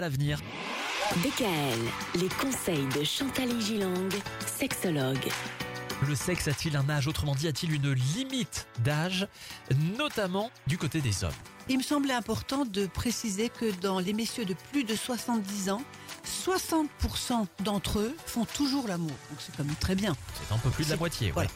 l'avenir. DKL, les conseils de Chantal Gilang, sexologue. Le sexe a-t-il un âge? Autrement dit, a-t-il une limite d'âge, notamment du côté des hommes? Il me semblait important de préciser que dans les messieurs de plus de 70 ans, 60% d'entre eux font toujours l'amour. Donc c'est quand même très bien. C'est un peu plus de la moitié. voilà. ouais.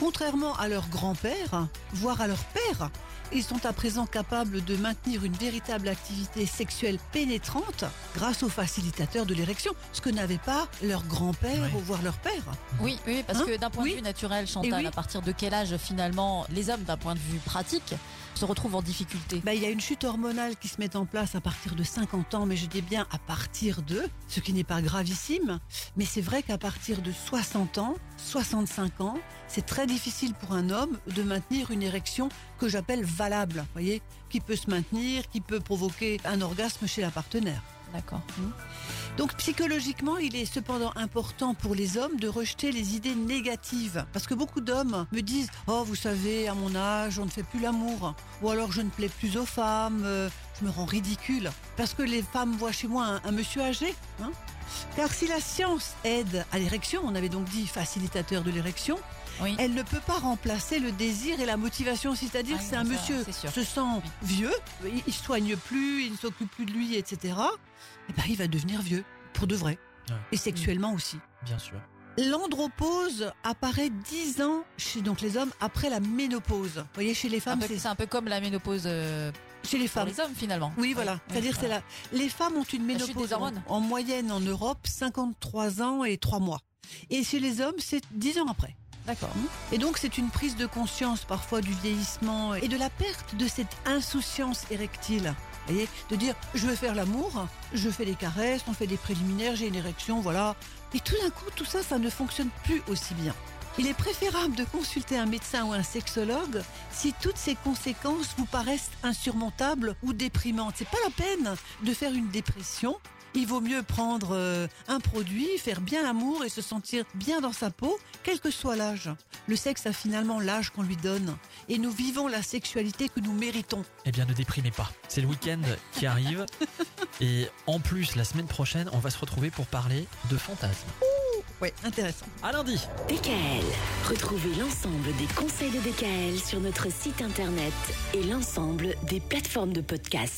Contrairement à leur grand-père, voire à leur père, ils sont à présent capables de maintenir une véritable activité sexuelle pénétrante grâce aux facilitateurs de l'érection, ce que n'avait pas leur grand-père Ouais. ou voire leur père. Oui, oui, parce Hein que d'un point Oui. de vue naturel, Chantal, oui. à partir de quel âge finalement les hommes, d'un point de vue pratique, se retrouvent en difficulté Bah, il y a une chute hormonale qui se met en place à partir de 50 ans, mais je dis bien à partir de, ce qui n'est pas gravissime. Mais c'est vrai qu'à partir de 60 ans, 65 ans, c'est très difficile pour un homme de maintenir une érection que j'appelle valable, voyez, qui peut se maintenir, qui peut provoquer un orgasme chez la partenaire. D'accord. Donc psychologiquement, il est cependant important pour les hommes de rejeter les idées négatives. Parce que beaucoup d'hommes me disent ⁇ Oh, vous savez, à mon âge, on ne fait plus l'amour. Ou alors je ne plais plus aux femmes, euh, je me rends ridicule. Parce que les femmes voient chez moi un, un monsieur âgé. hein. Car si la science aide à l'érection, on avait donc dit facilitateur de l'érection, Oui. elle ne peut pas remplacer le désir et la motivation. C'est-à-dire Ah c'est un ça, monsieur se sent vieux, il, il soigne plus, il ne s'occupe plus de lui, etc. Et ben, il va devenir vieux, pour de vrai. Ouais. Et sexuellement aussi. Bien sûr. L'andropause apparaît 10 ans chez donc les hommes après la ménopause. Vous voyez, chez les femmes, C'est un peu comme la ménopause euh, chez les pour femmes. les hommes finalement. Oui, voilà. oui, C'est-à-dire, c'est la... les femmes ont une ménopause en, en moyenne en Europe 53 ans et 3 mois. Et chez les hommes, c'est 10 ans après. D'accord. Et donc, c'est une prise de conscience parfois du vieillissement et de la perte de cette insouciance érectile. Vous voyez, de dire, je veux faire l'amour, je fais des caresses, on fait des préliminaires, j'ai une érection, voilà. Et tout d'un coup, tout ça, ça ne fonctionne plus aussi bien. Il est préférable de consulter un médecin ou un sexologue si toutes ces conséquences vous paraissent insurmontables ou déprimantes. C'est pas la peine de faire une dépression. Il vaut mieux prendre euh, un produit, faire bien l'amour et se sentir bien dans sa peau, quel que soit l'âge. Le sexe a finalement l'âge qu'on lui donne. Et nous vivons la sexualité que nous méritons. Eh bien, ne déprimez pas. C'est le week-end qui arrive. Et en plus, la semaine prochaine, on va se retrouver pour parler de fantasmes. Ouais, intéressant. À lundi DKL, retrouvez l'ensemble des conseils de DKL sur notre site internet et l'ensemble des plateformes de podcast.